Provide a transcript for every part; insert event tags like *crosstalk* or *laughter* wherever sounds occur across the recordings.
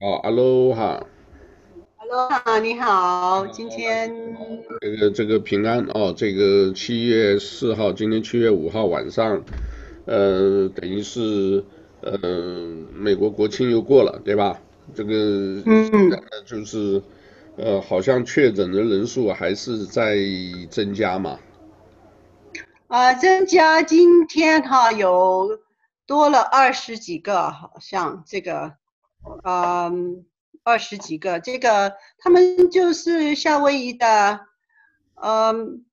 哦，哈喽哈，哈喽哈，你好，今天这个这个平安哦，这个七月四号，今天七月五号晚上，呃，等于是呃美国国庆又过了，对吧？这个嗯，就是呃好像确诊的人数还是在增加嘛。啊、呃，增加，今天哈有多了二十几个，好像这个。嗯，二十几个，这个他们就是夏威夷的，嗯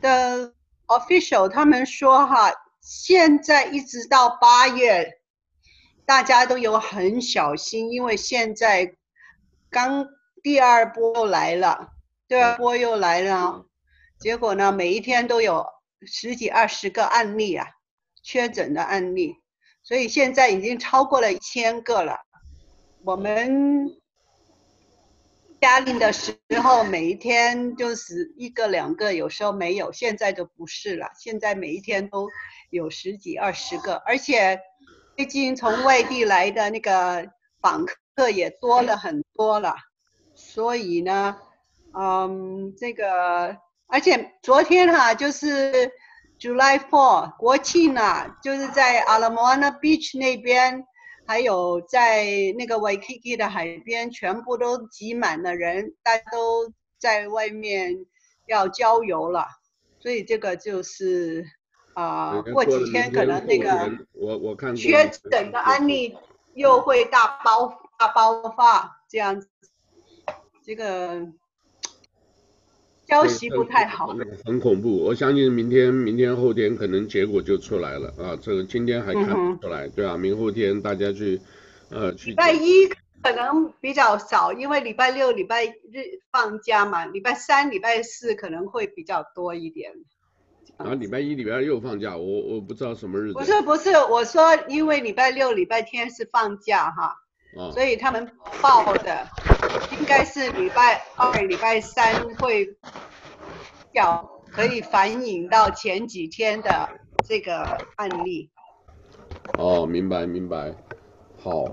的 official，他们说哈，现在一直到八月，大家都有很小心，因为现在刚第二波来了，第二波又来了，结果呢，每一天都有十几二十个案例啊，确诊的案例，所以现在已经超过了一千个了。我们家里的时候，每一天就是一个两个，有时候没有。现在就不是了，现在每一天都有十几二十个，而且最近从外地来的那个访客也多了很多了。所以呢，嗯，这个，而且昨天哈、就是 July Four 国庆啊，就是在 Ala Moana Beach 那边。还有在那个 Waikiki 的海边，全部都挤满了人，大家都在外面要郊游了，所以这个就是啊、呃，过几天可能那个我我看确诊的案例又会大爆大爆发这样子，这个。消息不太好，很恐怖。我相信明天、明天后天可能结果就出来了啊。这个今天还看不出来，嗯、对啊，明后天大家去，呃，去。礼拜一可能比较少，因为礼拜六、礼拜日放假嘛。礼拜三、礼拜四可能会比较多一点。然后，礼拜一、礼拜二又放假，我我不知道什么日子。不是不是，我说因为礼拜六、礼拜天是放假哈，啊、所以他们报的应该是礼拜二、礼拜三会。要可以反映到前几天的这个案例。哦，明白明白。好，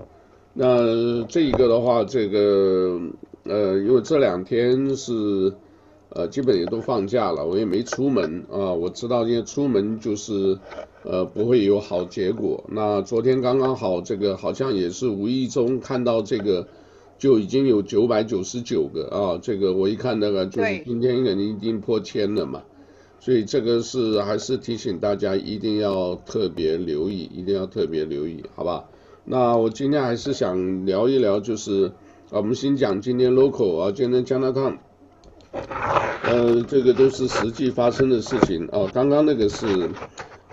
那这一个的话，这个呃，因为这两天是呃，基本也都放假了，我也没出门啊。我知道，因为出门就是呃，不会有好结果。那昨天刚刚好，这个好像也是无意中看到这个。就已经有九百九十九个啊，这个我一看那个就是今天肯定已经破千了嘛，所以这个是还是提醒大家一定要特别留意，一定要特别留意，好吧？那我今天还是想聊一聊，就是啊，我们先讲今天 local 啊，今天加拿大，呃，这个都是实际发生的事情啊，刚刚那个是。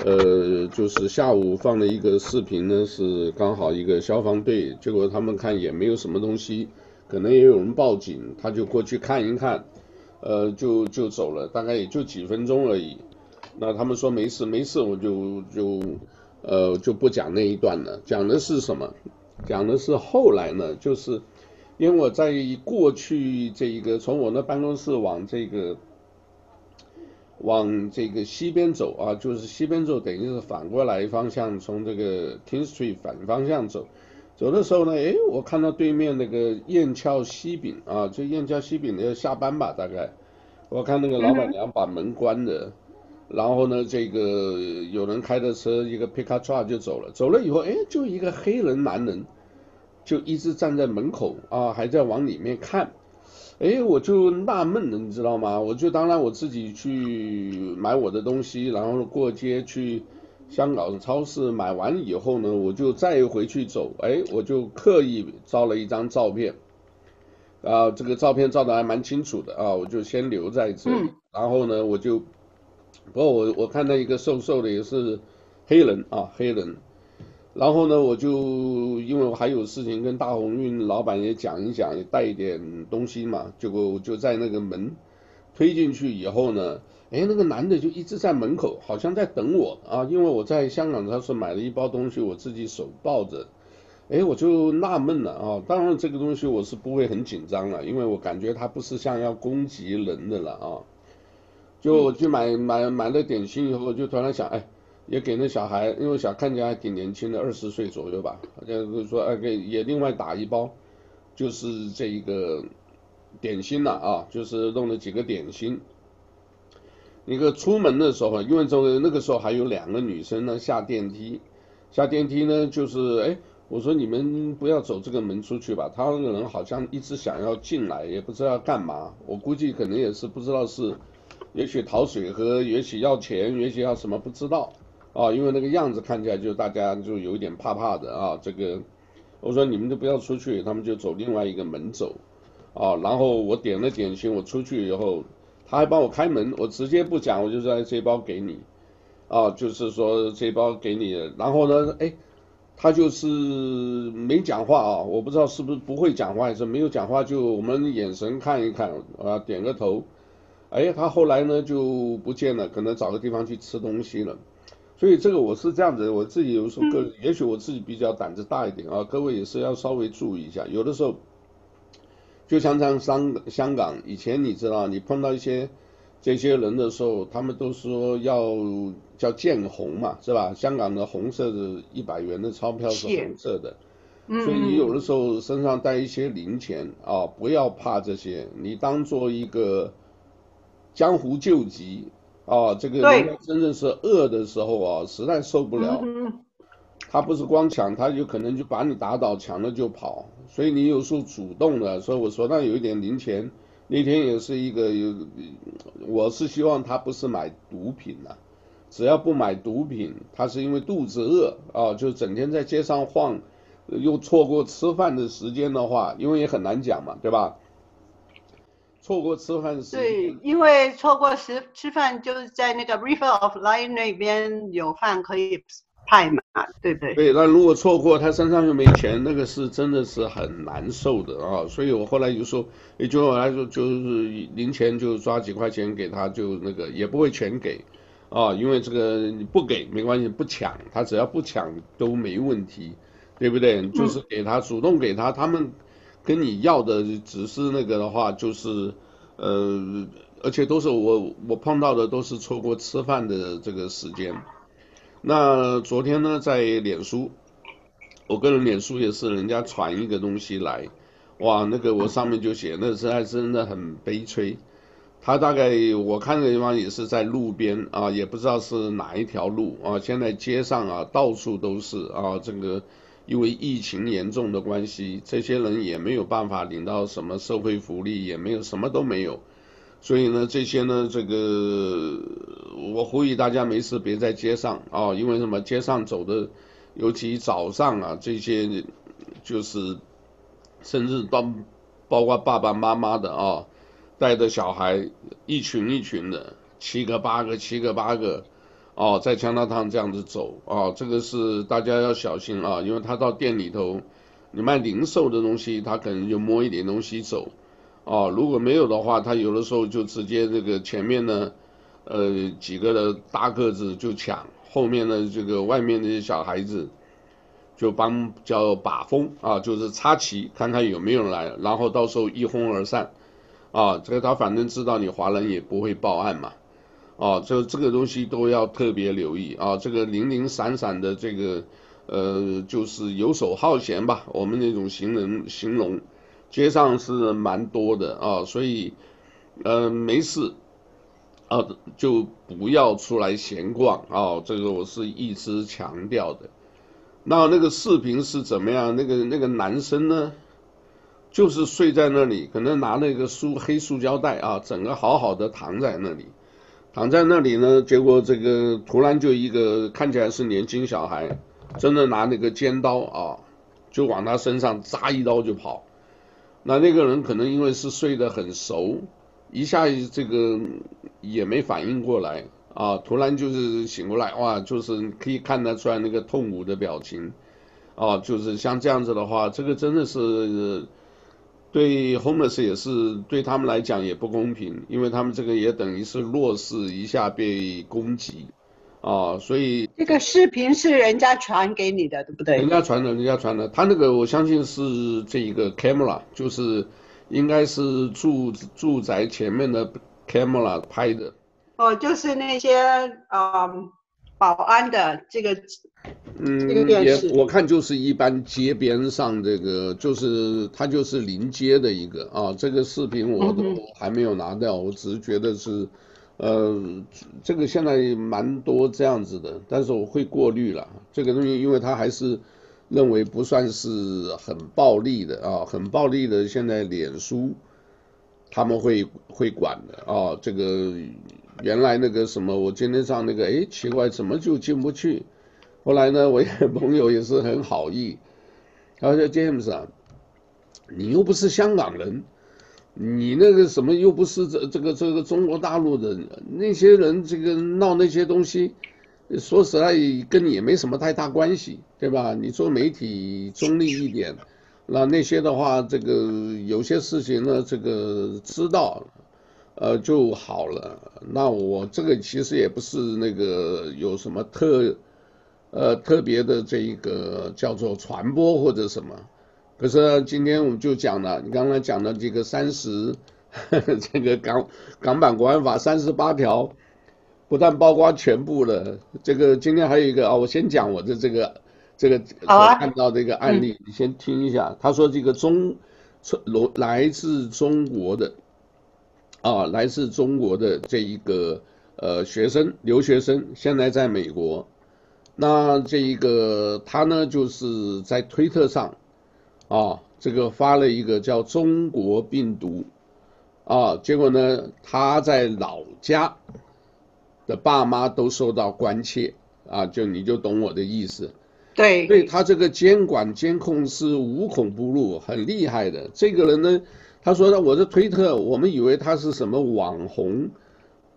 呃，就是下午放了一个视频呢，是刚好一个消防队，结果他们看也没有什么东西，可能也有人报警，他就过去看一看，呃，就就走了，大概也就几分钟而已。那他们说没事没事，我就就呃就不讲那一段了，讲的是什么？讲的是后来呢，就是因为我在过去这一个从我那办公室往这个。往这个西边走啊，就是西边走，等于是反过来方向，从这个 King Street 反方向走。走的时候呢，哎，我看到对面那个燕翘西饼啊，就燕翘西饼要下班吧，大概。我看那个老板娘把门关着，然后呢，这个有人开着车，一个 pickup truck 就走了。走了以后，哎，就一个黑人男人，就一直站在门口啊，还在往里面看。哎，我就纳闷了，你知道吗？我就当然我自己去买我的东西，然后过街去香港超市买完以后呢，我就再回去走。哎，我就刻意照了一张照片，啊，这个照片照的还蛮清楚的啊，我就先留在这里。然后呢，我就，不过我我看到一个瘦瘦的也是黑人啊，黑人。然后呢，我就因为我还有事情跟大鸿运老板也讲一讲，也带一点东西嘛，结果我就在那个门推进去以后呢，哎，那个男的就一直在门口，好像在等我啊，因为我在香港超市买了一包东西，我自己手抱着，哎，我就纳闷了啊，当然这个东西我是不会很紧张了，因为我感觉他不是像要攻击人的了啊，就我去买买买了点心以后，就突然想，哎。也给那小孩，因为小看起来还挺年轻的，二十岁左右吧，好像就是说，哎，给也另外打一包，就是这一个点心了啊，就是弄了几个点心。那个出门的时候，因为这个那个时候还有两个女生呢下电梯，下电梯呢就是哎，我说你们不要走这个门出去吧，他那个人好像一直想要进来，也不知道干嘛，我估计可能也是不知道是，也许讨水喝，也许要钱，也许要什么不知道。啊，因为那个样子看起来就大家就有一点怕怕的啊，这个。我说你们都不要出去，他们就走另外一个门走，啊，然后我点了点心，我出去以后，他还帮我开门，我直接不讲，我就说这包给你，啊，就是说这包给你，然后呢，哎，他就是没讲话啊，我不知道是不是不会讲话还是没有讲话，就我们眼神看一看，啊，点个头，哎，他后来呢就不见了，可能找个地方去吃东西了。所以这个我是这样子，我自己有时候个，也许我自己比较胆子大一点啊，各位也是要稍微注意一下。有的时候，就像像香香港以前，你知道，你碰到一些这些人的时候，他们都说要叫见红嘛，是吧？香港的红色的一百元的钞票是红色的，所以你有的时候身上带一些零钱啊，不要怕这些，你当做一个江湖救急。啊，这个人家真正是饿的时候啊，实在受不了，他不是光抢，他有可能就把你打倒，抢了就跑。所以你有时候主动的，所以我说那有一点零钱，那天也是一个有，我是希望他不是买毒品呐，只要不买毒品，他是因为肚子饿啊，就整天在街上晃，又错过吃饭的时间的话，因为也很难讲嘛，对吧？错过吃饭时间，对，因为错过吃吃饭，就是在那个 River of Light 那边有饭可以派嘛，对不对？对，那如果错过，他身上又没钱，那个是真的是很难受的啊。所以我后来就说，也就我来说，就是零钱就抓几块钱给他，就那个也不会全给啊，因为这个你不给没关系，不抢，他只要不抢都没问题，对不对？就是给他、嗯、主动给他，他们。跟你要的只是那个的话，就是，呃，而且都是我我碰到的都是错过吃饭的这个时间。那昨天呢，在脸书，我个人脸书也是人家传一个东西来，哇，那个我上面就写，那实在真的很悲催。他大概我看的地方也是在路边啊，也不知道是哪一条路啊，现在街上啊到处都是啊，这个。因为疫情严重的关系，这些人也没有办法领到什么社会福利，也没有什么都没有，所以呢，这些呢，这个我呼吁大家没事别在街上啊，因为什么？街上走的，尤其早上啊，这些就是甚至到包括爸爸妈妈的啊，带着小孩一群一群的，七个八个，七个八个。哦，在强纳汤这样子走啊，这个是大家要小心啊，因为他到店里头，你卖零售的东西，他可能就摸一点东西走，啊，如果没有的话，他有的时候就直接这个前面呢，呃，几个的大个子就抢，后面呢这个外面那些小孩子就帮叫把风啊，就是插旗，看看有没有人来，然后到时候一哄而散，啊，这个他反正知道你华人也不会报案嘛。啊，这这个东西都要特别留意啊，这个零零散散的这个，呃，就是游手好闲吧，我们那种行人形容，街上是蛮多的啊，所以，呃，没事，啊，就不要出来闲逛啊，这个我是一直强调的。那那个视频是怎么样？那个那个男生呢，就是睡在那里，可能拿那个塑黑塑胶袋啊，整个好好的躺在那里。躺在那里呢，结果这个突然就一个看起来是年轻小孩，真的拿那个尖刀啊，就往他身上扎一刀就跑。那那个人可能因为是睡得很熟，一下这个也没反应过来啊，突然就是醒过来，哇，就是可以看得出来那个痛苦的表情啊，就是像这样子的话，这个真的是。对 homeless 也是对他们来讲也不公平，因为他们这个也等于是弱势一下被攻击啊，所以这个视频是人家传给你的，对不对？人家传的，人家传的，他那个我相信是这一个 camera，就是应该是住住宅前面的 camera 拍的。哦，就是那些嗯保安的这个，嗯，也我看就是一般街边上这个，就是它就是临街的一个啊。这个视频我都还没有拿掉，我只是觉得是，呃，这个现在蛮多这样子的，但是我会过滤了这个东西，因为它还是认为不算是很暴力的啊，很暴力的。现在脸书他们会会管的啊，这个。原来那个什么，我今天上那个，哎，奇怪，怎么就进不去？后来呢，*laughs* 我一个朋友也是很好意，他说：“James 啊，你又不是香港人，你那个什么又不是这这个这个中国大陆的那些人，这个闹那些东西，说实在跟你也没什么太大关系，对吧？你做媒体中立一点，那那些的话，这个有些事情呢，这个知道。”呃，就好了。那我这个其实也不是那个有什么特，呃，特别的这一个叫做传播或者什么。可是呢，今天我们就讲了，你刚才讲的这个三十，*laughs* 这个港港版国安法三十八条，不但包括全部了。这个今天还有一个啊，我先讲我的这个这个我看到这个案例，你先听一下。他说这个中，来自中国的。啊，来自中国的这一个呃学生，留学生，现在在美国。那这一个他呢，就是在推特上啊，这个发了一个叫“中国病毒”啊，结果呢，他在老家的爸妈都受到关切啊，就你就懂我的意思。对，所以他这个监管监控是无孔不入，很厉害的。这个人呢。他说的我的推特，我们以为他是什么网红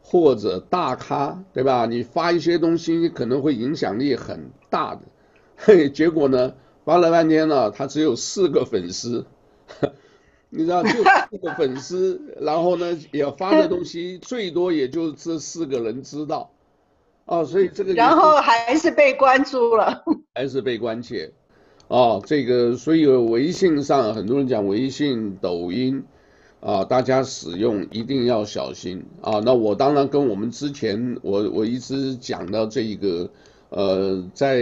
或者大咖，对吧？你发一些东西可能会影响力很大的，*laughs* 嘿，结果呢，发了半天呢，他只有四个粉丝，*laughs* 你知道，就四个粉丝，然后呢，也发的东西最多也就这四个人知道，哦，所以这个然后还是被关注了，还是被关切。哦，这个所以微信上很多人讲微信、抖音，啊，大家使用一定要小心啊。那我当然跟我们之前我我一直讲到这一个，呃，在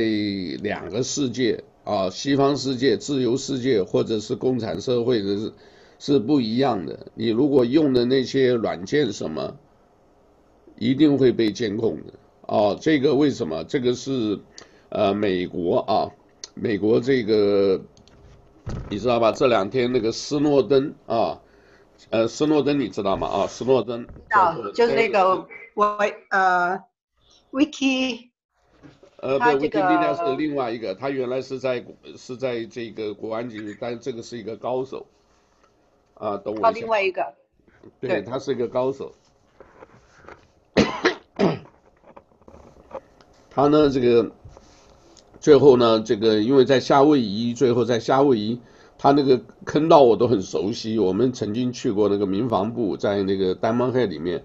两个世界啊，西方世界、自由世界或者是共产社会的是是不一样的。你如果用的那些软件什么，一定会被监控的。哦，这个为什么？这个是呃美国啊。美国这个你知道吧？这两天那个斯诺登啊，呃，斯诺登你知道吗？啊，斯诺登，啊，就是那个我呃，Wiki，呃，不，Wikipedia 是另外一个，他原来是在是在这个国安局，但这个是一个高手，啊，等我。另外一个，对，他是一个高手，*coughs* 他呢这个。最后呢，这个因为在夏威夷，最后在夏威夷，他那个坑道我都很熟悉，我们曾经去过那个民防部，在那个 Diamond Head 里面，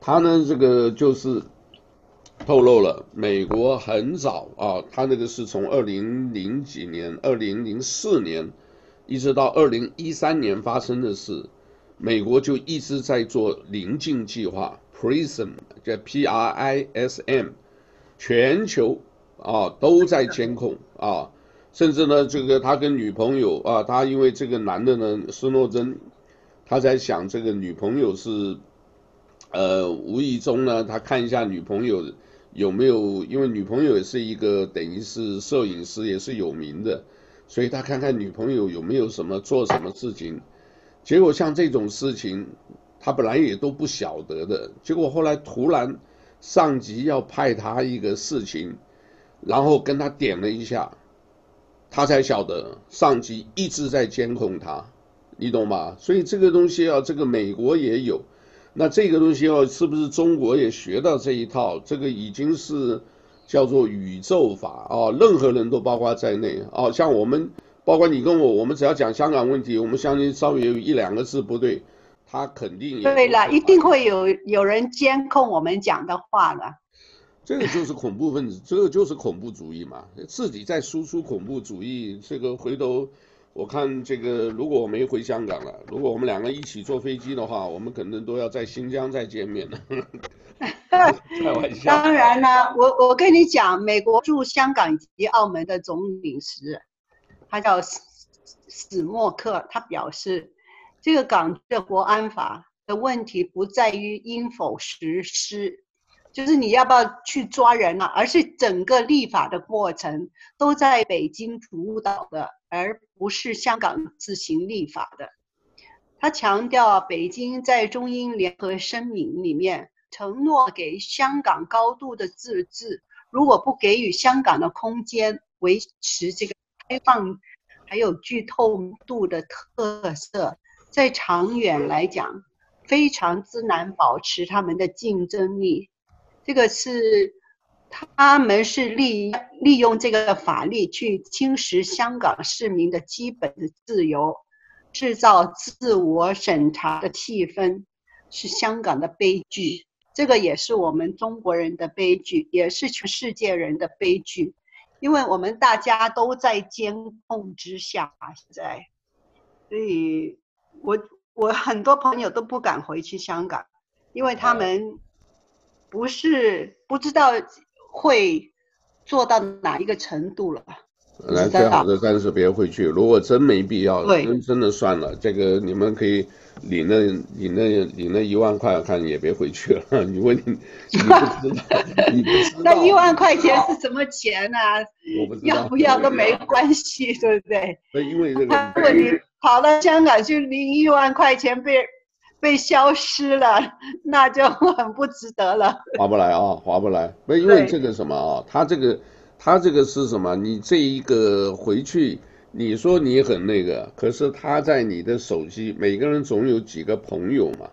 他呢这个就是透露了美国很早啊，他那个是从二零零几年，二零零四年一直到二零一三年发生的事，美国就一直在做临近计划，PRISM 叫 P R I S M，全球。啊，都在监控啊，甚至呢，这个他跟女朋友啊，他因为这个男的呢，斯诺登，他在想这个女朋友是，呃，无意中呢，他看一下女朋友有没有，因为女朋友也是一个等于是摄影师，也是有名的，所以他看看女朋友有没有什么做什么事情，结果像这种事情，他本来也都不晓得的，结果后来突然上级要派他一个事情。然后跟他点了一下，他才晓得上级一直在监控他，你懂吗？所以这个东西啊，这个美国也有，那这个东西啊，是不是中国也学到这一套？这个已经是叫做宇宙法啊，任何人都包括在内啊。像我们，包括你跟我，我们只要讲香港问题，我们相信稍微有一两个字不对，他肯定也对了，一定会有有人监控我们讲的话的。这个就是恐怖分子，这个就是恐怖主义嘛，自己在输出恐怖主义。这个回头我看这个，如果我没回香港了，如果我们两个一起坐飞机的话，我们可能都要在新疆再见面了。*laughs* 开玩笑。当然了，我我跟你讲，美国驻香港以及澳门的总领事，他叫史史莫克，他表示，这个港的国安法的问题不在于应否实施，就是你要不要去抓人啊，而是整个立法的过程都在北京主导的，而不是香港自行立法的。他强调，北京在中英联合声明里面承诺给香港高度的自治，如果不给予香港的空间，维持这个开放，还有具透度的特色，在长远来讲，非常之难保持他们的竞争力。这个是他们是利利用这个法律去侵蚀香港市民的基本的自由。制造自我审查的气氛是香港的悲剧，这个也是我们中国人的悲剧，也是全世界人的悲剧，因为我们大家都在监控之下，现在，所以我我很多朋友都不敢回去香港，因为他们不是不知道会做到哪一个程度了。来，最好的暂时别回去。如果真没必要，真真的算了。这个你们可以领那领那领那一万块，看也别回去了。*laughs* 你问你，你不知道，你不知 *laughs* 道。那一万块钱是什么钱呢？啊？我不知道。要不要都没关系，对不对？*laughs* 那因为这个，如果你跑到香港去领一万块钱被被消失了，*laughs* 那就很不值得了。划不来啊，划不来。不，因为这个什么啊，他这个。他这个是什么？你这一个回去，你说你很那个，可是他在你的手机，每个人总有几个朋友嘛，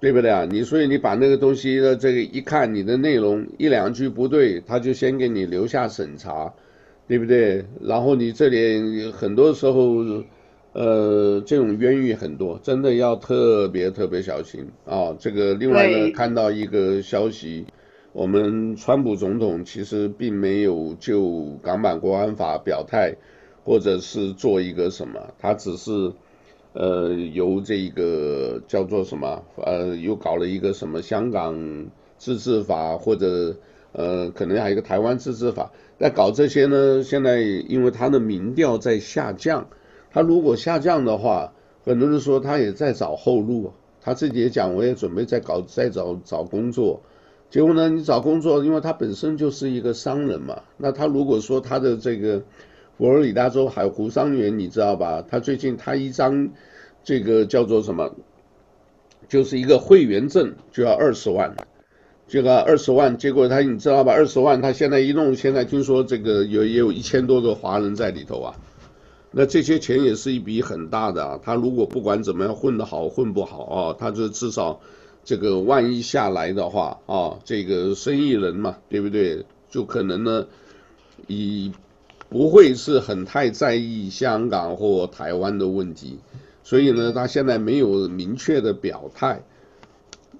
对不对啊？你所以你把那个东西的这个一看，你的内容一两句不对，他就先给你留下审查，对不对？然后你这里很多时候，呃，这种冤狱很多，真的要特别特别小心啊。这个另外呢，看到一个消息。我们川普总统其实并没有就港版国安法表态，或者是做一个什么，他只是，呃，由这个叫做什么，呃，又搞了一个什么香港自治法，或者呃，可能还有一个台湾自治法。在搞这些呢，现在因为他的民调在下降，他如果下降的话，很多人说他也在找后路，他自己也讲，我也准备再搞，再找找工作。结果呢？你找工作，因为他本身就是一个商人嘛。那他如果说他的这个佛罗里达州海湖庄园，你知道吧？他最近他一张这个叫做什么，就是一个会员证就要二十万，这个二十万。结果他你知道吧？二十万，他现在一弄，现在听说这个有也有一千多个华人在里头啊。那这些钱也是一笔很大的啊。他如果不管怎么样混得好混不好啊，他就至少。这个万一下来的话啊，这个生意人嘛，对不对？就可能呢，以不会是很太在意香港或台湾的问题，所以呢，他现在没有明确的表态，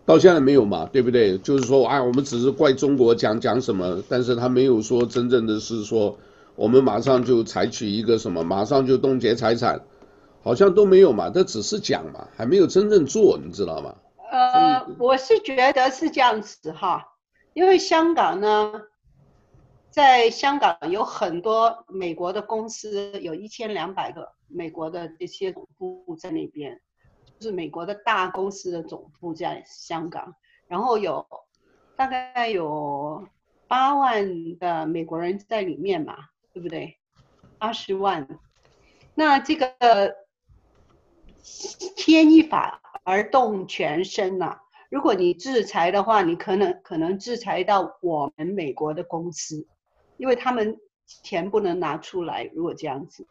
到现在没有嘛，对不对？就是说，啊，我们只是怪中国讲讲什么，但是他没有说真正的是说，我们马上就采取一个什么，马上就冻结财产，好像都没有嘛，这只是讲嘛，还没有真正做，你知道吗？呃，我是觉得是这样子哈，因为香港呢，在香港有很多美国的公司，有一千两百个美国的这些总部在那边，就是美国的大公司的总部在香港，然后有大概有八万的美国人在里面嘛，对不对？八十万，那这个牵一发。而动全身呐、啊！如果你制裁的话，你可能可能制裁到我们美国的公司，因为他们钱不能拿出来。如果这样子，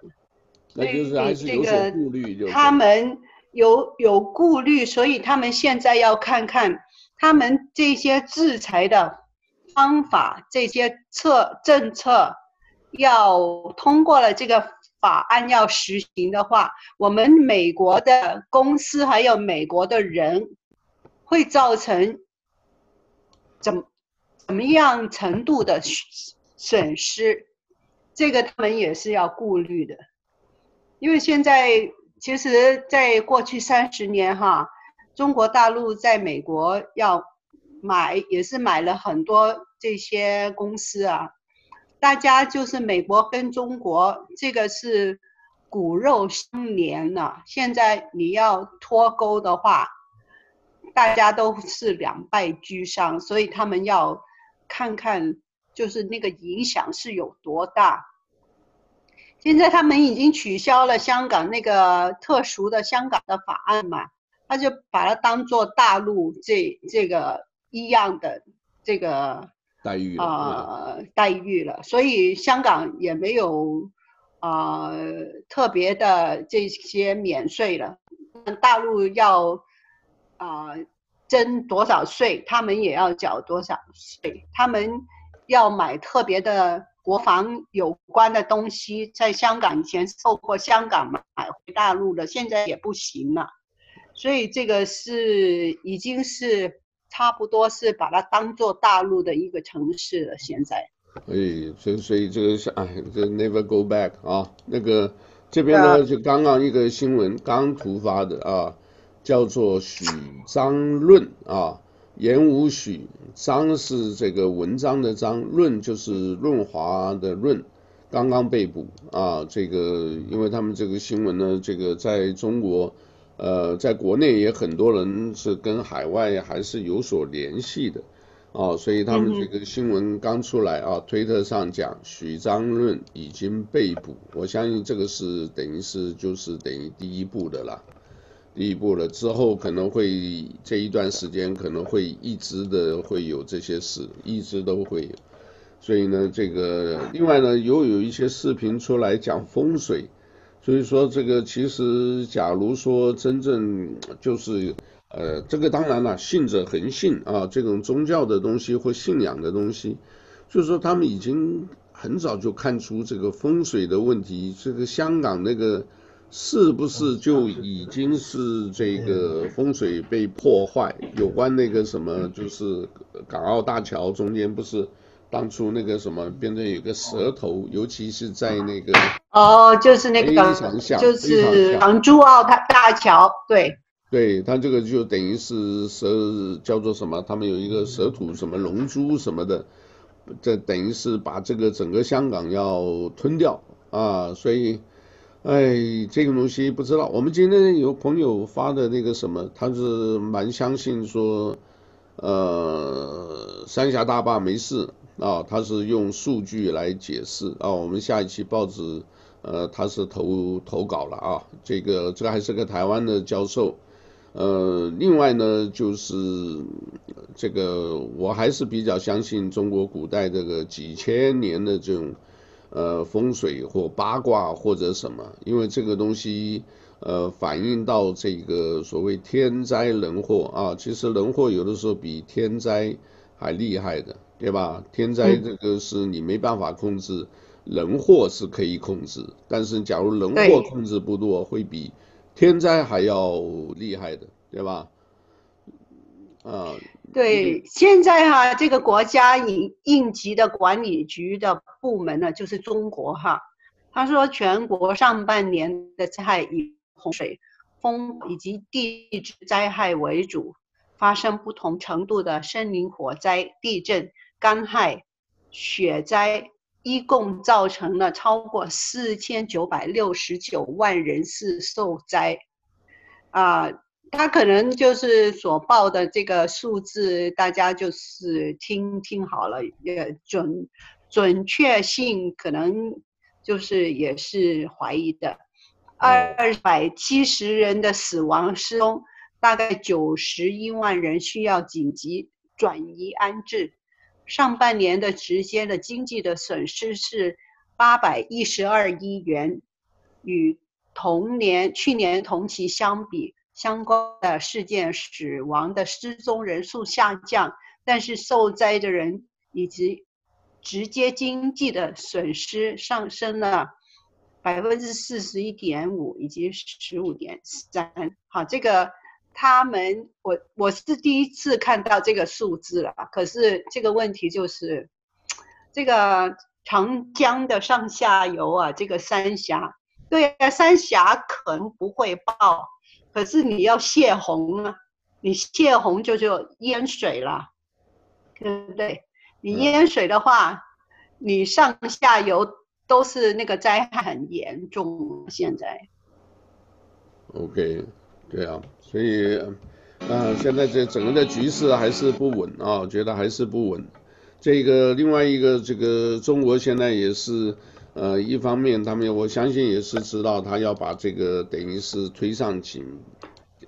那就是还是有所顾虑，就他们有有顾虑，所以他们现在要看看他们这些制裁的方法，这些策政策要通过了这个。法案要实行的话，我们美国的公司还有美国的人，会造成怎怎么样程度的损失？这个他们也是要顾虑的。因为现在其实，在过去三十年哈，中国大陆在美国要买也是买了很多这些公司啊，大家就是美国跟中国这个是骨肉相连了，现在你要脱钩的话，大家都是两败俱伤，所以他们要看看就是那个影响是有多大。现在他们已经取消了香港那个特殊的香港的法案嘛，他就把它当做大陆这这个一样的这个待遇啊、呃、待遇了，所以香港也没有啊、呃、特别的这些免税了。大陆要啊征、呃、多少税，他们也要缴多少税，他们要买特别的。国防有关的东西，在香港以前透过香港买回大陆的，现在也不行了。所以这个是已经是差不多是把它当做大陆的一个城市了。现在，哎，所以所以这个是哎，这 never go back 啊。那个这边呢，就刚刚一个新闻刚突发的啊，叫做许章润啊。言无许，章是这个文章的章，润就是润滑的润，刚刚被捕啊。这个因为他们这个新闻呢，这个在中国，呃，在国内也很多人是跟海外还是有所联系的哦，所以他们这个新闻刚出来啊，推特上讲许章润已经被捕，我相信这个是等于是就是等于第一步的啦。第一步了之后，可能会这一段时间可能会一直的会有这些事，一直都会有。所以呢，这个另外呢，又有一些视频出来讲风水，所以说这个其实假如说真正就是呃，这个当然了，信者恒信啊，这种宗教的东西或信仰的东西，就是说他们已经很早就看出这个风水的问题，这个香港那个。是不是就已经是这个风水被破坏？有关那个什么，就是港澳大桥中间不是当初那个什么变成有个蛇头，尤其是在那个哦，就是那个就是港珠澳大大桥，对对，它这个就等于是蛇叫做什么？他们有一个蛇土什么龙珠什么的，这等于是把这个整个香港要吞掉啊，所以。哎，这个东西不知道。我们今天有朋友发的那个什么，他是蛮相信说，呃，三峡大坝没事啊，他是用数据来解释啊。我们下一期报纸，呃，他是投投稿了啊。这个这个还是个台湾的教授，呃，另外呢就是这个我还是比较相信中国古代这个几千年的这种。呃，风水或八卦或者什么，因为这个东西，呃，反映到这个所谓天灾人祸啊，其实人祸有的时候比天灾还厉害的，对吧？天灾这个是你没办法控制，人祸是可以控制，但是假如人祸控制不多，会比天灾还要厉害的，对吧？啊。对，现在哈、啊，这个国家应应急的管理局的部门呢，就是中国哈。他说，全国上半年的灾害以洪水、风以及地质灾害为主，发生不同程度的森林火灾、地震、干旱、雪灾，一共造成了超过四千九百六十九万人次受灾，啊。他可能就是所报的这个数字，大家就是听听好了，也准准确性可能就是也是怀疑的。二百七十人的死亡失踪，大概九十一万人需要紧急转移安置。上半年的直接的经济的损失是八百一十二亿元，与同年去年同期相比。相关的事件死亡的失踪人数下降，但是受灾的人以及直接经济的损失上升了百分之四十一点五以及十五点三。好，这个他们我我是第一次看到这个数字了，可是这个问题就是 *tsk* 这个长江的上下游啊，这个三峡，对啊，三峡可能不会爆。可是你要泄洪啊，你泄洪就就淹水了，对不对？你淹水的话，你上下游都是那个灾害很严重。现在，OK，对啊，所以，嗯、呃，现在这整个的局势还是不稳啊，觉得还是不稳。这个另外一个，这个中国现在也是，呃，一方面他们我相信也是知道他要把这个等于是推上顶，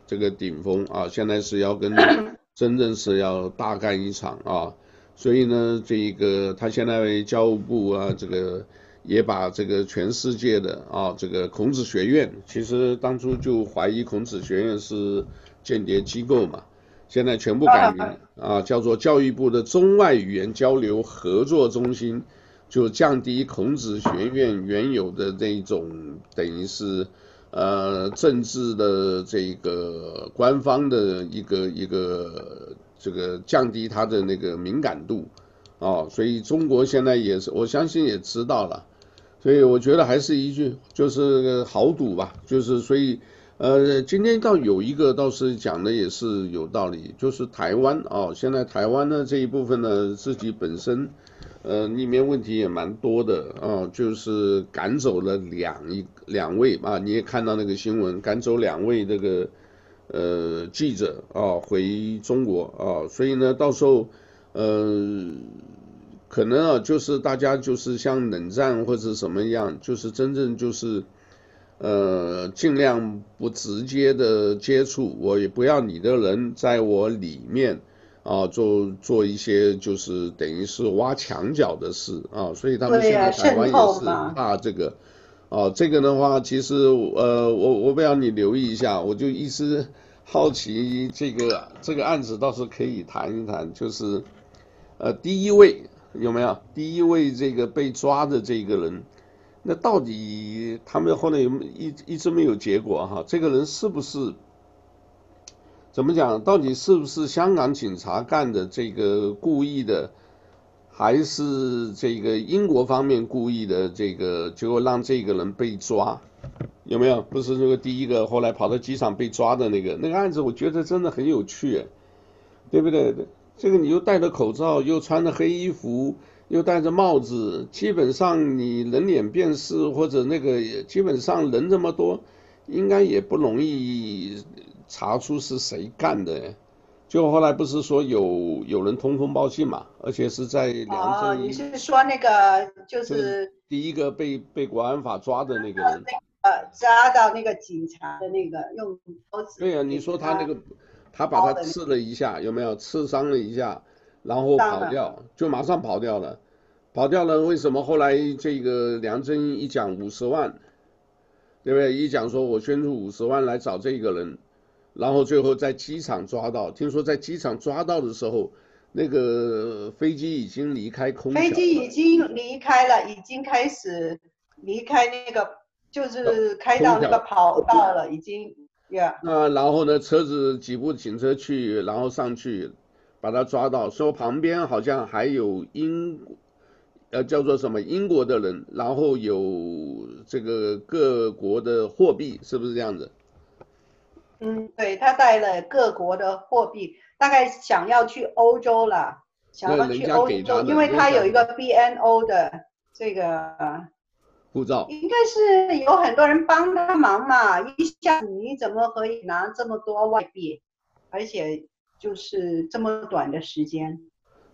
这个顶峰啊，现在是要跟 *coughs* 真正是要大干一场啊，所以呢，这一个他现在教育部啊，这个也把这个全世界的啊，这个孔子学院，其实当初就怀疑孔子学院是间谍机构嘛。现在全部改名 *laughs* 啊，叫做教育部的中外语言交流合作中心，就降低孔子学院原有的这种等于是呃政治的这个官方的一个一个这个降低它的那个敏感度哦，所以中国现在也是我相信也知道了，所以我觉得还是一句就是豪赌吧，就是所以。呃，今天倒有一个倒是讲的也是有道理，就是台湾啊，现在台湾呢这一部分呢自己本身，呃，里面问题也蛮多的啊，就是赶走了两一两位啊，你也看到那个新闻，赶走两位这个呃记者啊回中国啊，所以呢到时候呃可能啊就是大家就是像冷战或者什么样，就是真正就是。呃，尽量不直接的接触，我也不要你的人在我里面啊，做做一些就是等于是挖墙脚的事啊，所以他们现在台湾也是怕这个，啊，这个的话，其实呃，我我不要你留意一下，我就一直好奇这个这个案子倒是可以谈一谈，就是呃，第一位有没有？第一位这个被抓的这个人。那到底他们后来有没一一直没有结果哈？这个人是不是怎么讲？到底是不是香港警察干的这个故意的，还是这个英国方面故意的？这个结果让这个人被抓，有没有？不是那个第一个后来跑到机场被抓的那个那个案子，我觉得真的很有趣，对不对？这个你又戴着口罩，又穿着黑衣服。又戴着帽子，基本上你人脸辨识或者那个，基本上人这么多，应该也不容易查出是谁干的。就后来不是说有有人通风报信嘛，而且是在梁振英。哦，你是说那个就是，就是第一个被被国安法抓的那个人？呃，抓到那个警察的那个用刀子。对啊，你说他那个，他把他刺了一下，有没有刺伤了一下？然后跑掉，就马上跑掉了，跑掉了。为什么后来这个梁振英一讲五十万，对不对？一讲说我捐出五十万来找这个人，然后最后在机场抓到。听说在机场抓到的时候，那个飞机已经离开空。飞机已经离开了，已经开始离开那个，就是开到那个跑道了，已经。Yeah. 那然后呢？车子几部警车去，然后上去。把他抓到，说旁边好像还有英，呃，叫做什么英国的人，然后有这个各国的货币，是不是这样子？嗯，对，他带了各国的货币，大概想要去欧洲了，想要去欧洲，因为他有一个 BNO 的这个护照，应该是有很多人帮他忙嘛，一下子你怎么可以拿这么多外币，而且。就是这么短的时间，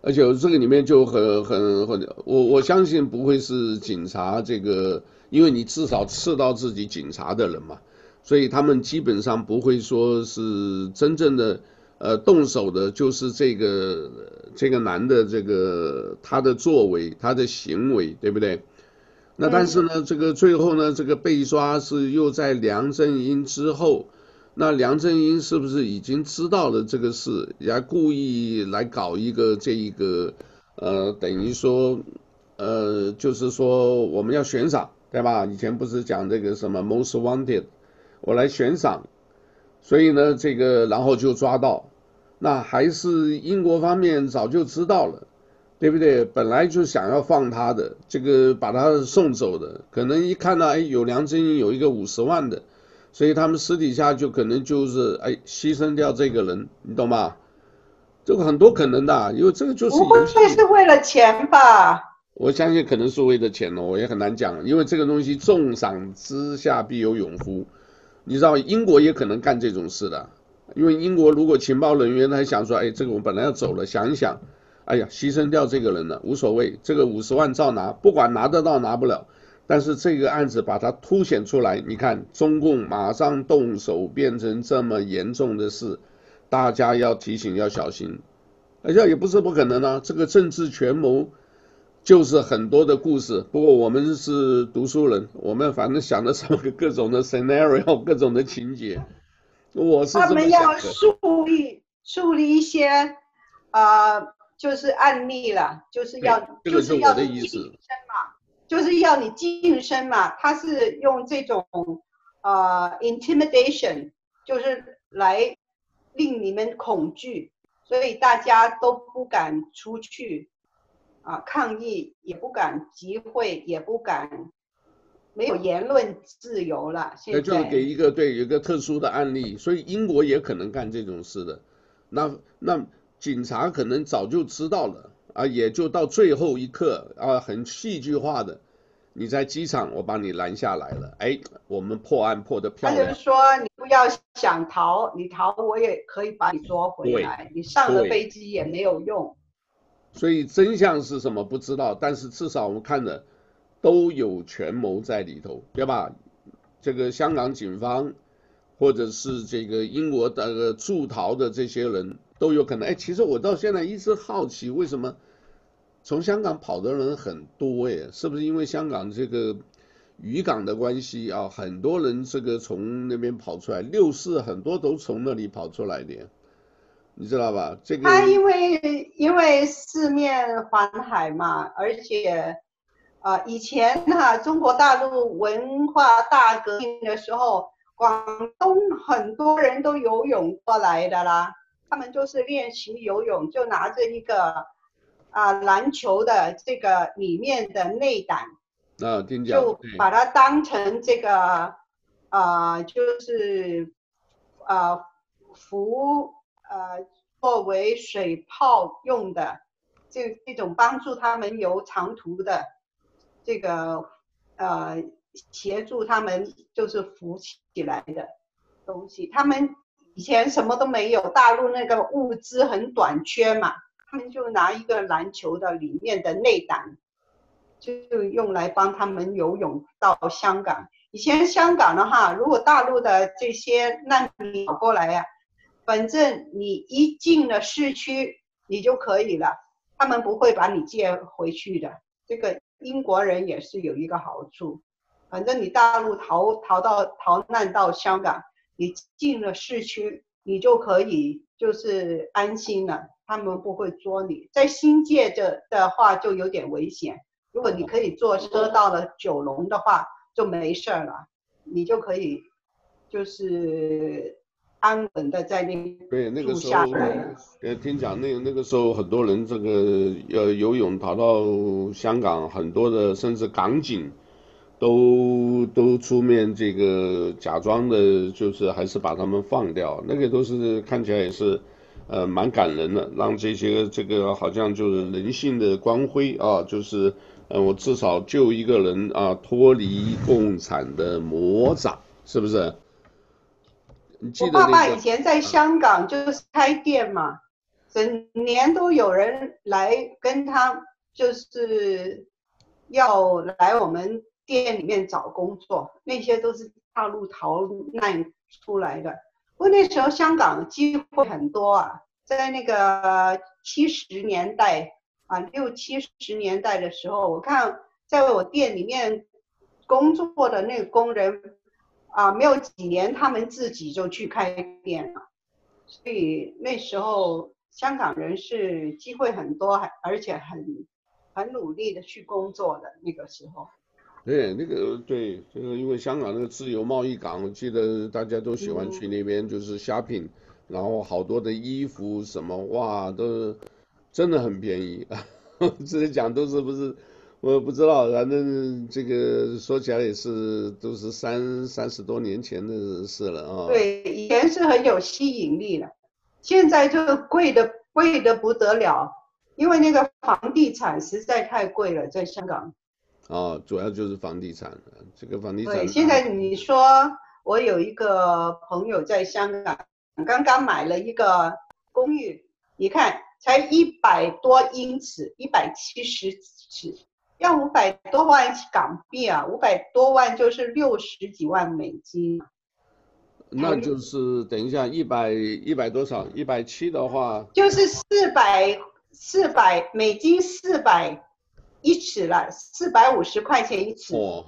而且这个里面就很很很，我我相信不会是警察这个，因为你至少刺到自己警察的人嘛，所以他们基本上不会说是真正的呃动手的，就是这个这个男的这个他的作为他的行为，对不对？那但是呢，这个最后呢，这个被抓是又在梁振英之后。那梁振英是不是已经知道了这个事，也故意来搞一个这一个，呃，等于说，呃，就是说我们要悬赏，对吧？以前不是讲这个什么 most wanted，我来悬赏，所以呢，这个然后就抓到，那还是英国方面早就知道了，对不对？本来就想要放他的，这个把他送走的，可能一看到哎有梁振英有一个五十万的。所以他们私底下就可能就是哎牺牲掉这个人，你懂吗？这个很多可能的，因为这个就是不会是为了钱吧？我相信可能是为了钱哦，我也很难讲，因为这个东西重赏之下必有勇夫，你知道英国也可能干这种事的，因为英国如果情报人员他想说，哎，这个我本来要走了，想一想，哎呀，牺牲掉这个人了，无所谓，这个五十万照拿，不管拿得到拿不了，但是这个案子把它凸显出来，你看中共马上动手变成这么严重的事。大家要提醒要小心，而且也不是不可能啊。这个政治权谋就是很多的故事。不过我们是读书人，我们反正想的什么各种的 scenario，*laughs* 各种的情节。我是。他们要树立树立一些啊、就是案例了，就是要就是要你晋升嘛，就是要你晋升嘛。他是用这种啊、呃、intimidation，就是来。令你们恐惧，所以大家都不敢出去啊抗议，也不敢集会，也不敢，没有言论自由了。现在就是给一个对，有一个特殊的案例，所以英国也可能干这种事的。那那警察可能早就知道了啊，也就到最后一刻啊，很戏剧化的。你在机场，我把你拦下来了。哎，我们破案破得漂亮。他就是说，你不要想逃，你逃我也可以把你捉回来。你上了飞机也没有用。所以真相是什么不知道，但是至少我们看的都有权谋在里头，对吧？这个香港警方，或者是这个英国的驻逃的这些人都有可能。哎，其实我到现在一直好奇，为什么？从香港跑的人很多哎，是不是因为香港这个渔港的关系啊？很多人这个从那边跑出来，六四很多都从那里跑出来的，你知道吧？这个他因为因为四面环海嘛，而且啊、以前哈、中国大陆文化大革命的时候，广东很多人都游泳过来的啦，他们就是练习游泳，就拿着一个。啊，篮球的这个里面的内胆，啊，就把它当成这个，啊、呃，就是，啊，浮，呃，作为水泡用的，这这种帮助他们游长途的，这个，呃，协助他们就是浮起来的东西。他们以前什么都没有，大陆那个物资很短缺嘛。他们就拿一个篮球的里面的内胆，就用来帮他们游泳到香港。以前香港的话，如果大陆的这些难民跑过来呀、啊，反正你一进了市区，你就可以了，他们不会把你接回去的。这个英国人也是有一个好处，反正你大陆逃逃到逃难到香港，你进了市区，你就可以就是安心了。他们不会捉你，在新界这的话就有点危险。如果你可以坐车到了九龙的话，就没事儿了，你就可以就是安稳的在那边对那个时候，呃，听讲那那个时候很多人这个呃游泳跑到香港，很多的甚至港警都都出面这个假装的，就是还是把他们放掉，那个都是看起来也是。呃，蛮感人的，让这些这个好像就是人性的光辉啊，就是呃，我至少救一个人啊，脱离共产的魔掌，是不是？你记得那个，我爸爸以前在香港就是开店嘛，整年都有人来跟他，就是要来我们店里面找工作，那些都是大陆逃难出来的。不过那时候香港机会很多啊，在那个七十年代啊，六七十年代的时候，我看在我店里面工作的那个工人啊，没有几年，他们自己就去开店了。所以那时候香港人是机会很多，而且很很努力的去工作的那个时候。对，那个对，这个因为香港那个自由贸易港，我记得大家都喜欢去那边，就是 shopping，然后好多的衣服什么，哇，都真的很便宜。*laughs* 这些讲都是不是，我不知道，反正这个说起来也是都是三三十多年前的事了啊。对，以前是很有吸引力的，现在就贵的贵的不得了，因为那个房地产实在太贵了，在香港。哦，主要就是房地产，这个房地产。对，现在你说我有一个朋友在香港，刚刚买了一个公寓，你看才一百多英尺，一百七十尺，要五百多万港币啊，五百多万就是六十几万美金。那就是等一下，一百一百多少？一百七的话，就是四百四百美金，四百一尺了，四百五十块钱一尺。哦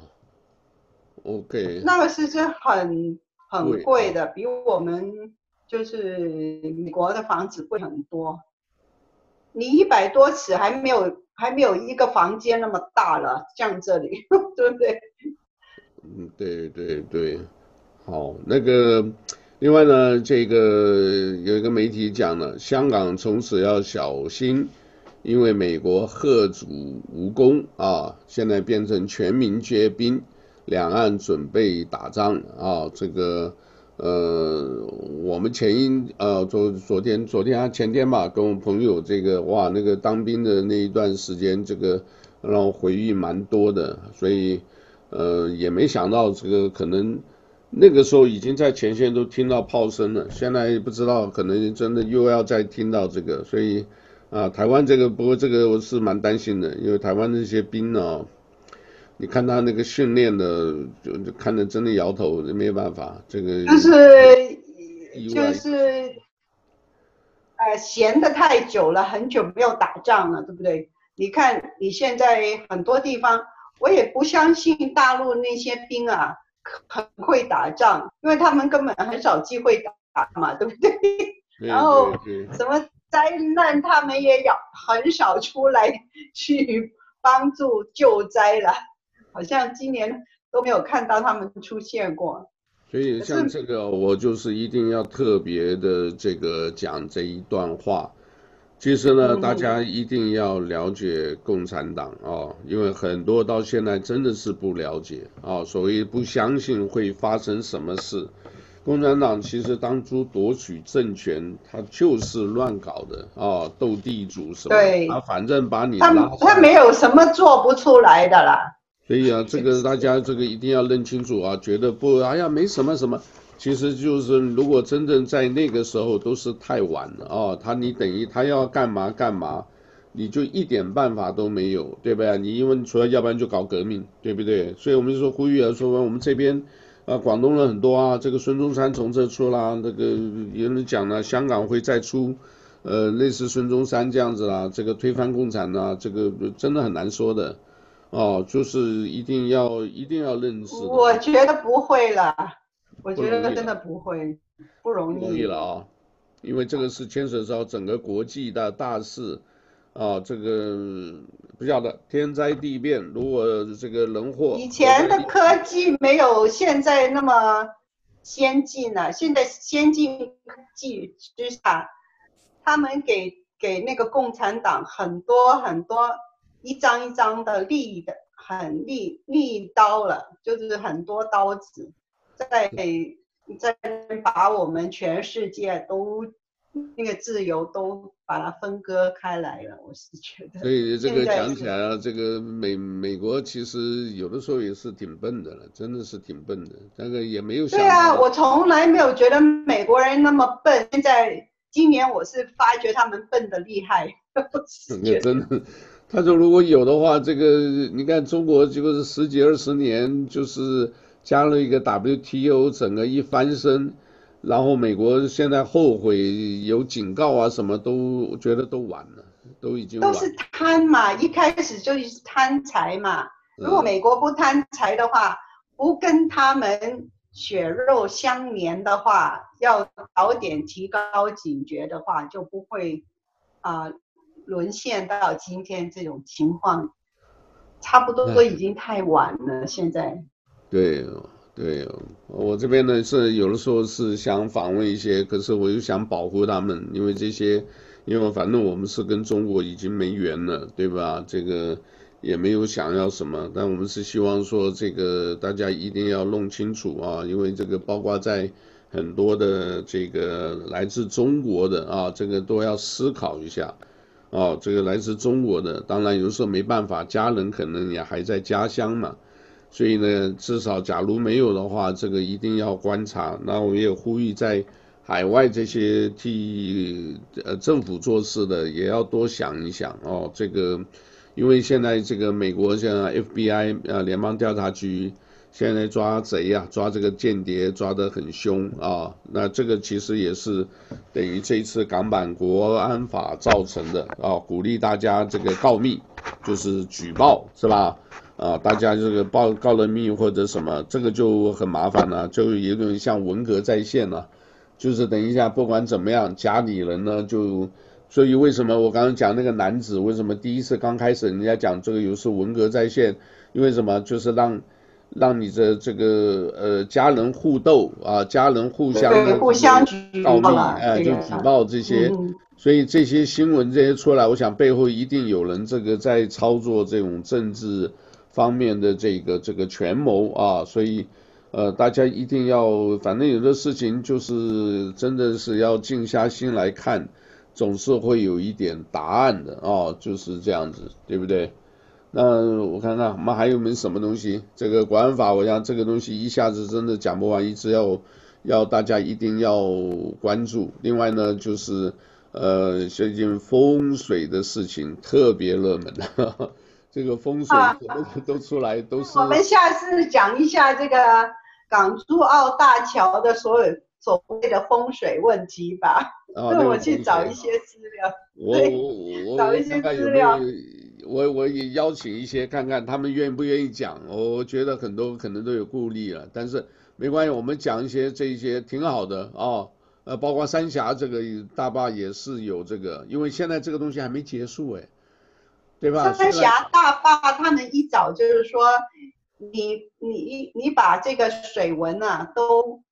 ，OK。那个是是很很贵的，比我们就是美国的房子贵很多。你一百多尺还没有还没有一个房间那么大了，像这里，*laughs* 对不对？嗯，对对对。好，那个，另外呢，这个有一个媒体讲了，香港从此要小心，因为美国吓阻无功啊，现在变成全民皆兵，两岸准备打仗啊。这个，呃，我们前一呃昨昨天昨天啊前天吧，跟我朋友这个哇，那个当兵的那一段时间，这个让我回忆蛮多的，所以呃也没想到这个可能。那个时候已经在前线都听到炮声了，现在不知道可能真的又要再听到这个，所以啊，台湾这个不过这个我是蛮担心的，因为台湾那些兵呢，你看他那个训练的，就就看着真的摇头，没有办法，这个就是就是呃闲得太久了，很久没有打仗了，对不对？你看你现在很多地方，我也不相信大陆那些兵啊。很会打仗，因为他们根本很少机会打嘛，对不对？然后什么灾难，他们也有很少出来去帮助救灾了，*laughs* 好像今年都没有看到他们出现过。所以像这个，我就是一定要特别的这个讲这一段话。其实呢，大家一定要了解共产党啊、哦，因为很多到现在真的是不了解啊、哦，所谓不相信会发生什么事。共产党其实当初夺取政权，他就是乱搞的啊，斗、哦、地主什么，对，他反正把你拉他，他没有什么做不出来的啦。所以啊，这个大家这个一定要认清楚啊，觉得不，哎呀，没什么什么。其实就是，如果真正在那个时候都是太晚了哦，他你等于他要干嘛干嘛，你就一点办法都没有，对不对？你因为除了要不然就搞革命，对不对？所以我们就说呼吁啊，说我们这边啊，广东人很多啊，这个孙中山从这出啦，那个有人讲了，香港会再出，呃，类似孙中山这样子啦，这个推翻共产呐，这个真的很难说的，哦，就是一定要一定要认识。我觉得不会了。我觉得真的不会，不容易。不容易了啊，因为这个是牵扯到整个国际的大事啊，这个不晓得天灾地变，如果这个人祸。以前的科技没有现在那么先进了，现在先进科技之下，他们给给那个共产党很多很多一张一张的利的很利利刀了，就是很多刀子。在在把我们全世界都那个自由都把它分割开来了，我是觉得。所以这个讲起来啊，这个美美国其实有的时候也是挺笨的了，真的是挺笨的。那个也没有想。对啊，我从来没有觉得美国人那么笨。现在今年我是发觉他们笨的厉害。*laughs* *laughs* 真的，他说如果有的话，这个你看中国就是十几二十年就是。加了一个 WTO，整个一翻身，然后美国现在后悔有警告啊，什么都觉得都晚了，都已经。都是贪嘛，一开始就是贪财嘛。如果美国不贪财的话，嗯、不跟他们血肉相连的话，要早点提高警觉的话，就不会啊、呃、沦陷到今天这种情况。差不多都已经太晚了，嗯、现在。对，对，我这边呢是有的时候是想访问一些，可是我又想保护他们，因为这些，因为反正我们是跟中国已经没缘了，对吧？这个也没有想要什么，但我们是希望说这个大家一定要弄清楚啊，因为这个包括在很多的这个来自中国的啊，这个都要思考一下。哦，这个来自中国的，当然有时候没办法，家人可能也还在家乡嘛，所以呢，至少假如没有的话，这个一定要观察。那我也呼吁在海外这些替呃政府做事的，也要多想一想哦。这个，因为现在这个美国像 FBI 呃联邦调查局。现在抓贼呀、啊，抓这个间谍抓得很凶啊，那这个其实也是等于这一次港版国安法造成的啊，鼓励大家这个告密，就是举报是吧？啊，大家这个报告了密或者什么，这个就很麻烦了，就有点像文革再现了，就是等一下不管怎么样，家里人呢就，所以为什么我刚刚讲那个男子为什么第一次刚开始人家讲这个又是文革再现，因为什么？就是让。让你的这个呃家人互斗啊，家人互相的互相告密，哎，就举报这些，所以这些新闻这些出来，我想背后一定有人这个在操作这种政治方面的这个这个权谋啊，所以呃大家一定要，反正有的事情就是真的是要静下心来看，总是会有一点答案的啊，就是这样子，对不对？那我看看我们还有没有什么东西？这个管法，我想这个东西一下子真的讲不完，一直要要大家一定要关注。另外呢，就是呃最近风水的事情特别热门，呵呵这个风水什么都出来，都是。我们下次讲一下这个港珠澳大桥的所有所谓的风水问题吧。啊，*laughs* 那我去找一些资料。我我我找一些资料。我我也邀请一些看看他们愿不愿意讲，我觉得很多可能都有顾虑了，但是没关系，我们讲一些这一些挺好的啊，呃，包括三峡这个大坝也是有这个，因为现在这个东西还没结束哎，对吧？三峡大坝他们一早就是说，你你你把这个水文啊都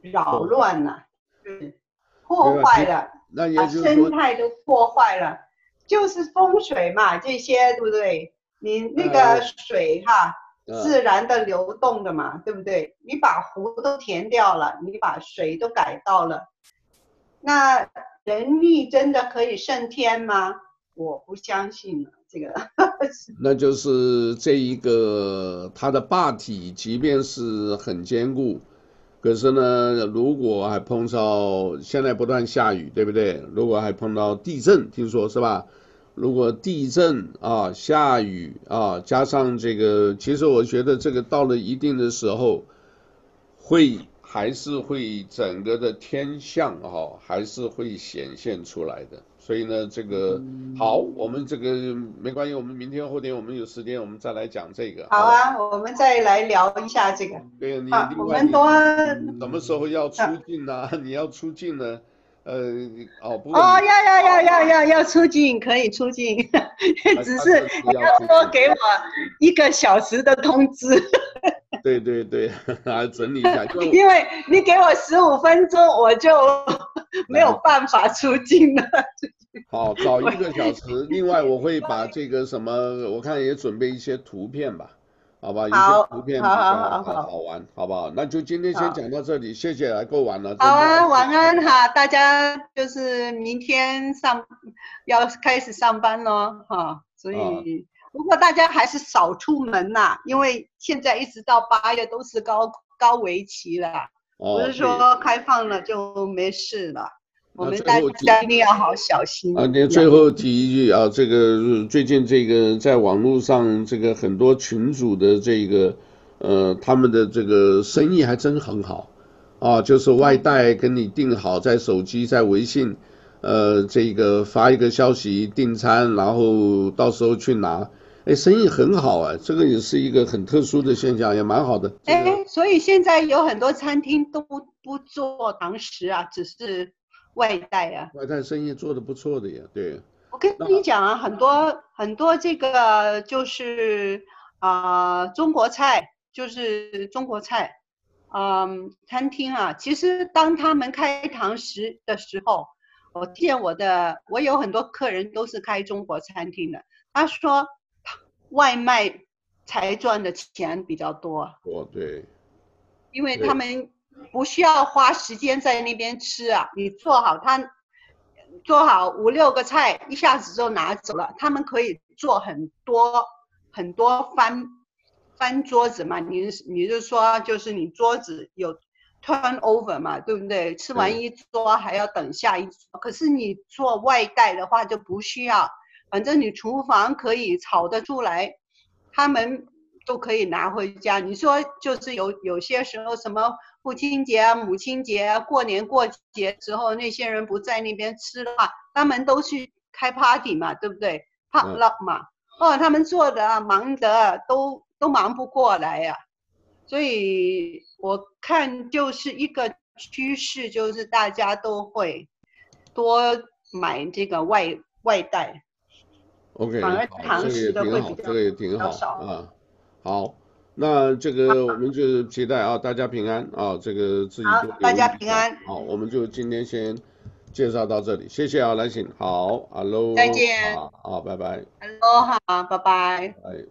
扰乱了，嗯，破坏了，那也把生态都破坏了。就是风水嘛，这些对不对？你那个水哈，呃、自然的流动的嘛，呃、对不对？你把湖都填掉了，你把水都改道了，那人力真的可以胜天吗？我不相信了，这个。*laughs* 那就是这一个它的坝体，即便是很坚固，可是呢，如果还碰到现在不断下雨，对不对？如果还碰到地震，听说是吧？如果地震啊、下雨啊，加上这个，其实我觉得这个到了一定的时候，会还是会整个的天象哈、啊，还是会显现出来的。所以呢，这个好，我们这个没关系，我们明天后天我们有时间，我们再来讲这个。好啊，好我们再来聊一下这个。对，你啊，我们多什么时候要出境呢？啊、你要出境呢？呃，哦，不，哦，要要要要要要出境，可以出境，只是要多给我一个小时的通知。对对对，来 *laughs* 整理一下。*laughs* 因为你给我十五分钟，我就没有办法出境了。好，早一个小时。另外，我会把这个什么，我看也准备一些图片吧。好吧，一些图片比较好好玩，好不好？那就今天先讲到这里，谢谢，来够晚了。好啊，晚安哈，大家就是明天上要开始上班喽哈，所以不过大家还是少出门呐，因为现在一直到八月都是高高危期了，不是说开放了就没事了。我们大家一定要好小心。啊，你最后提一句啊，这个最近这个在网络上这个很多群主的这个呃，他们的这个生意还真很好啊，就是外带跟你订好，在手机在微信呃这个发一个消息订餐，然后到时候去拿，哎，生意很好啊，这个也是一个很特殊的现象，也蛮好的。哎，所以现在有很多餐厅都不做堂食啊，只是。外带啊，外带生意做得不错的呀，对。我跟你讲啊，很多很多这个就是啊、呃、中国菜，就是中国菜，嗯，餐厅啊，其实当他们开堂食的时候，我见我的我有很多客人都是开中国餐厅的，他说外卖才赚的钱比较多。哦，对。因为他们。不需要花时间在那边吃啊，你做好它，做好五六个菜，一下子就拿走了。他们可以做很多很多翻翻桌子嘛，你你就说就是你桌子有 turnover 嘛，对不对？吃完一桌还要等下一桌，可是你做外带的话就不需要，反正你厨房可以炒得出来，他们。都可以拿回家。你说就是有有些时候什么父亲节啊、母亲节啊、过年过节时候，那些人不在那边吃的话，他们都去开 party 嘛，对不对？potluck 嘛，哦，他们做的忙得都都忙不过来呀、啊。所以我看就是一个趋势，就是大家都会多买这个外外带。OK，反而堂食的会比较这个也挺好啊。好，那这个我们就期待啊，大家平安啊，这个自己好，大家平安。好，我们就今天先介绍到这里，谢谢啊，兰醒。好，Hello，再见。好，好，拜拜。Hello，好，拜拜。拜。